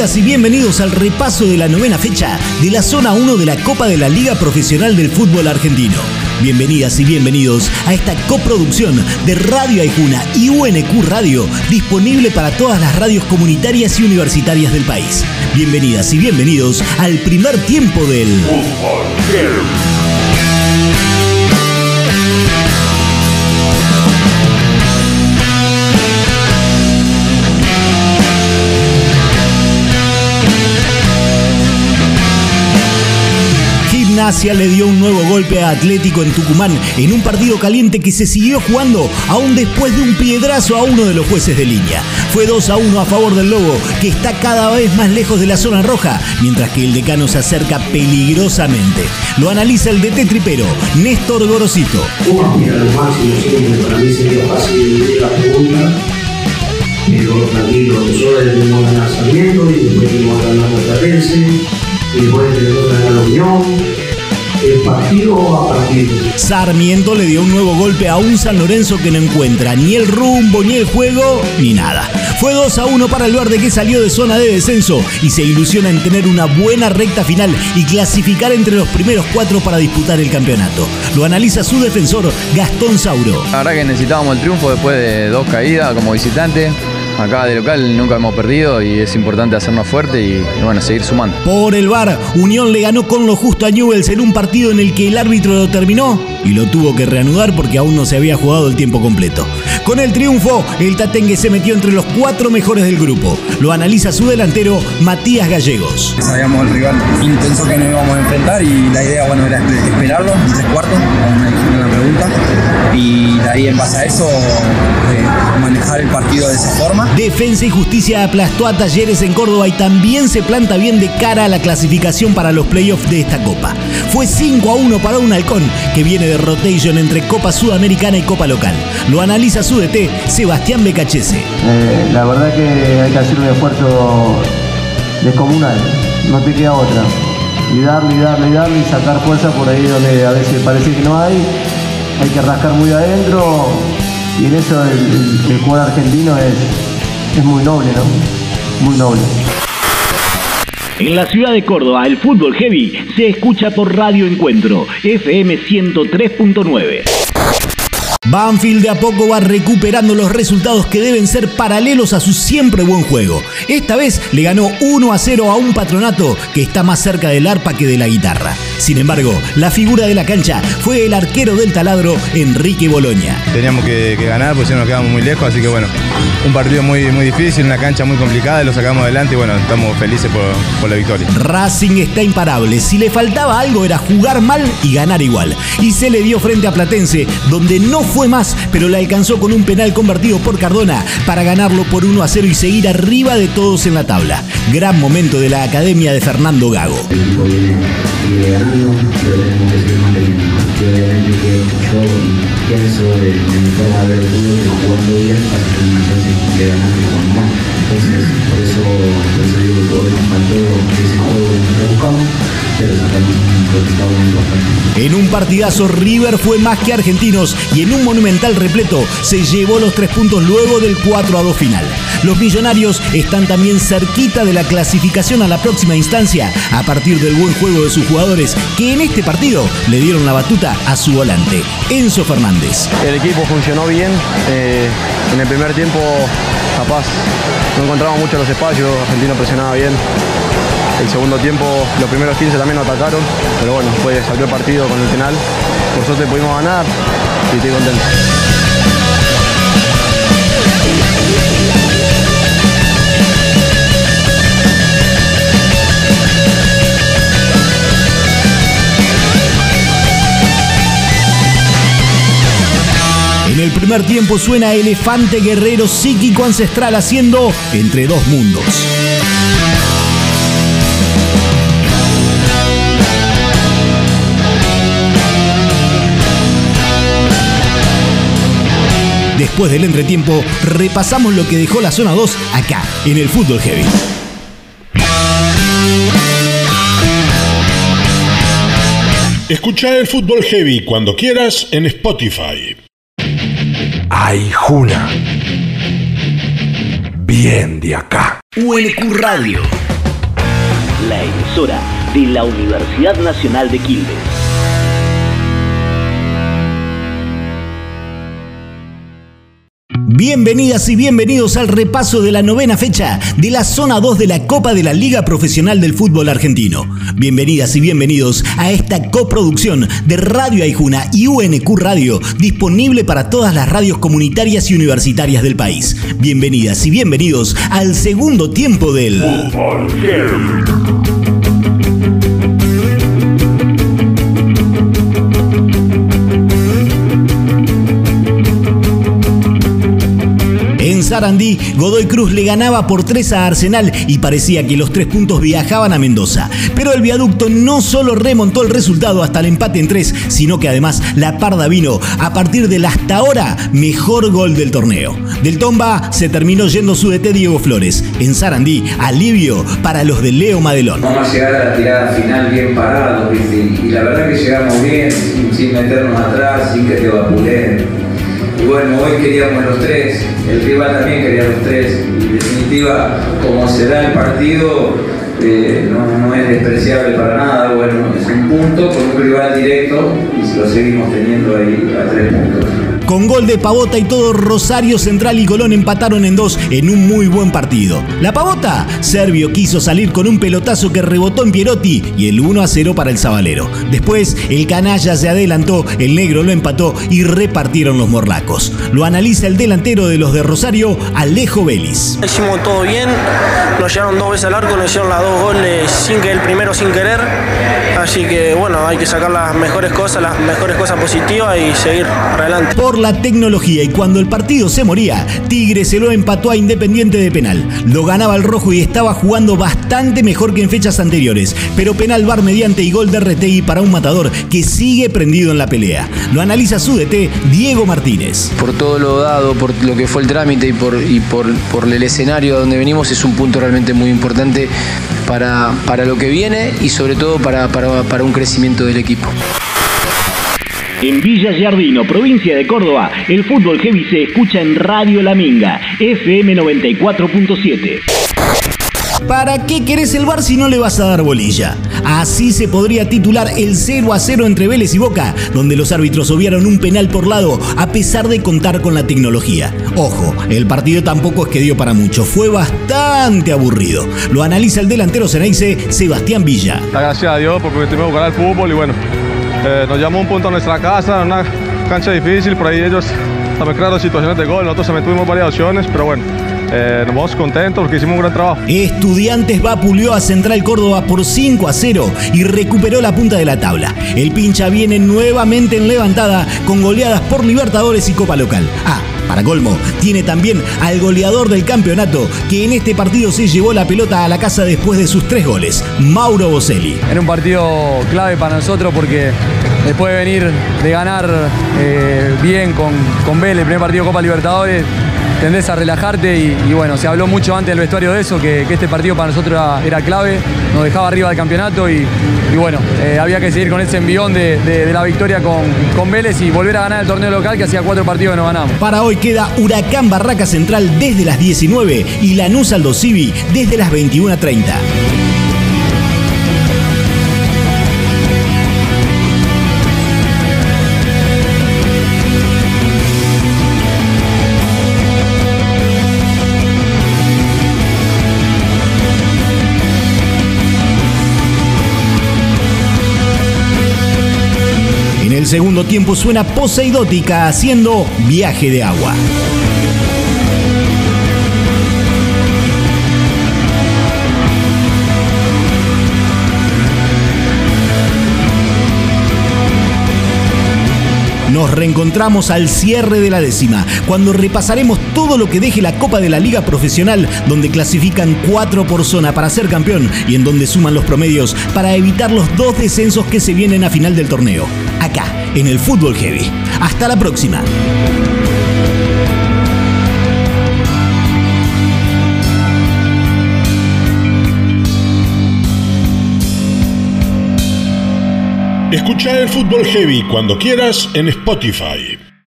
Bienvenidas y bienvenidos al repaso de la novena fecha de la zona 1 de la Copa de la Liga Profesional del Fútbol Argentino. Bienvenidas y bienvenidos a esta coproducción de Radio Aijuna y UNQ Radio, disponible para todas las radios comunitarias y universitarias del país. Bienvenidas y bienvenidos al primer tiempo del Fútbol. Gimnasia le dio un nuevo golpe a Atlético en Tucumán en un partido caliente que se siguió jugando aún después de un piedrazo a uno de los jueces de línea. Fue 2 a 1 a favor del Lobo, que está cada vez más lejos de la zona roja, mientras que el decano se acerca peligrosamente. Lo analiza el DT tripero, Néstor Gorosito. y después tenemos la Unión el partido a partido. Sarmiento le dio un nuevo golpe a un San Lorenzo que no encuentra ni el rumbo, ni el juego, ni nada. Fue 2 a 1 para el verde que salió de zona de descenso y se ilusiona en tener una buena recta final y clasificar entre los primeros cuatro para disputar el campeonato. Lo analiza su defensor Gastón Sauro. La verdad que necesitábamos el triunfo después de dos caídas como visitante acá de local nunca hemos perdido y es importante hacernos fuerte y, bueno, seguir sumando. Por el VAR, Unión le ganó con lo justo a Newells en un partido en el que el árbitro lo terminó y lo tuvo que reanudar porque aún no se había jugado el tiempo completo. Con el triunfo, el Tatengue se metió entre los cuatro mejores del grupo. Lo analiza su delantero, Matías Gallegos. Sabíamos el rival intenso que nos íbamos a enfrentar y la idea bueno, era esperarlo en tres cuartos, como me la pregunta, y de ahí en base a eso eh, manejar el partido de esa forma. Defensa y Justicia aplastó a Talleres en Córdoba y también se planta bien de cara a la clasificación para los playoffs de esta Copa. Fue 5 a 1 para un halcón que viene de rotation entre Copa Sudamericana y Copa Local. Lo analiza su DT, Sebastián Becachese. Eh, la verdad que hay que hacer un esfuerzo descomunal, no te queda otra. Y darle, y darle, y darle y sacar fuerza por ahí donde a veces parece que no hay. Hay que rascar muy adentro y en eso el, el, jugador argentino es, es muy noble, ¿no? Muy noble. En la ciudad de Córdoba, el fútbol heavy se escucha por Radio Encuentro, FM 103.9. Banfield de a poco va recuperando los resultados que deben ser paralelos a su siempre buen juego. Esta vez le ganó 1 a 0 a un patronato que está más cerca del arpa que de la guitarra. Sin embargo, la figura de la cancha fue el arquero del taladro, Enrique Boloña. Teníamos que, ganar, pues si nos quedamos muy lejos, así que bueno, un partido muy, muy difícil, una cancha muy complicada, lo sacamos adelante y bueno, estamos felices por, por la victoria. Racing está imparable, si le faltaba algo era jugar mal y ganar igual. Y se le dio frente a Platense, donde no fue más, pero le alcanzó con un penal convertido por Cardona para ganarlo por 1 a 0 y seguir arriba de todos en la tabla. Gran momento de la academia de Fernando Gago. Entonces, por eso, por eso digo que buscamos, En un partidazo, River fue más que argentinos y en un monumental repleto se llevó los tres puntos luego del 4 a 2 final. Los millonarios están también cerquita de la clasificación a la próxima instancia a partir del buen juego de sus jugadores que en este partido le dieron la batuta a su volante, Enzo Fernández. El equipo funcionó bien. Eh, en el primer tiempo, capaz, no encontramos mucho los espacios. Argentino presionaba bien. El segundo tiempo, los primeros 15 también nos atacaron. Pero bueno, fue, salió el partido con el penal. Por suerte pudimos ganar y estoy contento. En el primer tiempo suena Elefante Guerrero psíquico ancestral haciendo Entre dos mundos. Después del entretiempo, repasamos lo que dejó la zona 2 acá, en el Fútbol Heavy. Escucha el Fútbol Heavy cuando quieras en Spotify. Ay, Juna. Bien de acá. ULQ Radio la emisora de la Universidad Nacional de Quilmes. Bienvenidas y bienvenidos al repaso de la novena fecha de la zona 2 de la Copa de la Liga Profesional del Fútbol Argentino. Bienvenidas y bienvenidos a esta coproducción de Radio Aijuna y UNQ Radio, disponible para todas las radios comunitarias y universitarias del país. Bienvenidas y bienvenidos al segundo tiempo del Fútbol Sarandí, Godoy Cruz le ganaba por 3 a Arsenal y parecía que los tres puntos viajaban a Mendoza. Pero el viaducto no solo remontó el resultado hasta el empate en 3, sino que además la parda vino a partir del hasta ahora mejor gol del torneo. Del Tomba se terminó yendo su DT Diego Flores. En Sarandí, alivio para los de Leo Madelón. Vamos a llegar a la tirada final bien parados, y la verdad que llegamos bien, sin, meternos atrás, sin que te vapuleen y bueno, hoy queríamos los tres, el rival también quería los tres. Y en definitiva, como se da el partido, eh, no, no, es despreciable para nada. Bueno, es un punto con un rival directo y lo seguimos teniendo ahí a tres puntos. Con gol de Pavota y todo, Rosario Central y Colón empataron en dos en un muy buen partido. La Pavota, Servio quiso salir con un pelotazo que rebotó en Pierotti y el 1 a 0 para el Zabalero. Después, el canalla se adelantó, el negro lo empató y repartieron los morlacos. Lo analiza el delantero de los de Rosario, Alejo Vélez. Hicimos todo bien, nos llegaron dos veces al arco, nos hicieron las dos goles sin que el primero sin querer. Así que bueno, hay que sacar las mejores cosas, las mejores cosas positivas y seguir adelante la tecnología y cuando el partido se moría, Tigre se lo empató a Independiente de penal. Lo ganaba el rojo y estaba jugando bastante mejor que en fechas anteriores, pero penal bar mediante y gol de Retegui para un matador que sigue prendido en la pelea. Lo analiza su DT Diego Martínez. Por todo lo dado, por lo que fue el trámite y por, y por, por el escenario donde venimos, es un punto realmente muy importante para, para lo que viene y sobre todo para, para, para un crecimiento del equipo. En Villa Giardino, provincia de Córdoba, el fútbol heavy se escucha en Radio La Minga, FM 94.7. ¿Para qué querés el bar si no le vas a dar bolilla? Así se podría titular el 0 a 0 entre Vélez y Boca, donde los árbitros obviaron un penal por lado a pesar de contar con la tecnología. Ojo, el partido tampoco es que dio para mucho, fue bastante aburrido. Lo analiza el delantero Ceneice, Sebastián Villa. Gracias a Dios porque tuvimos que jugar al fútbol y bueno, eh, nos llamó un punto a nuestra casa, una cancha difícil, por ahí ellos también crearon situaciones de gol, nosotros también tuvimos varias opciones, pero bueno, eh, nos vamos contentos porque hicimos un gran trabajo. Estudiantes vapuleó a Central Córdoba por 5 a 0 y recuperó la punta de la tabla. El pincha viene nuevamente en levantada con goleadas por Libertadores y Copa Local. Ah, para colmo, tiene también al goleador del campeonato, que en este partido se llevó la pelota a la casa después de sus tres goles, Mauro Boselli. Era un partido clave para nosotros porque después de venir de ganar eh, bien con, con Vélez, el primer partido de Copa Libertadores, tendés a relajarte y, bueno, se habló mucho antes del vestuario de eso, que, este partido para nosotros era, clave, nos dejaba arriba del campeonato y, bueno, eh, había que seguir con ese envión de, la victoria con, con, Vélez y volver a ganar el torneo local que hacía cuatro partidos que no ganamos. Para hoy queda Huracán Barraca Central desde las 19 y Lanús Aldo Civi desde las 21.30. segundo tiempo suena Poseidótica haciendo viaje de agua. Nos reencontramos al cierre de la décima, cuando repasaremos todo lo que deje la Copa de la Liga Profesional, donde clasifican cuatro por zona para ser campeón y en donde suman los promedios para evitar los dos descensos que se vienen a final del torneo. En el Fútbol Heavy. Hasta la próxima. Escucha el Fútbol Heavy cuando quieras en Spotify.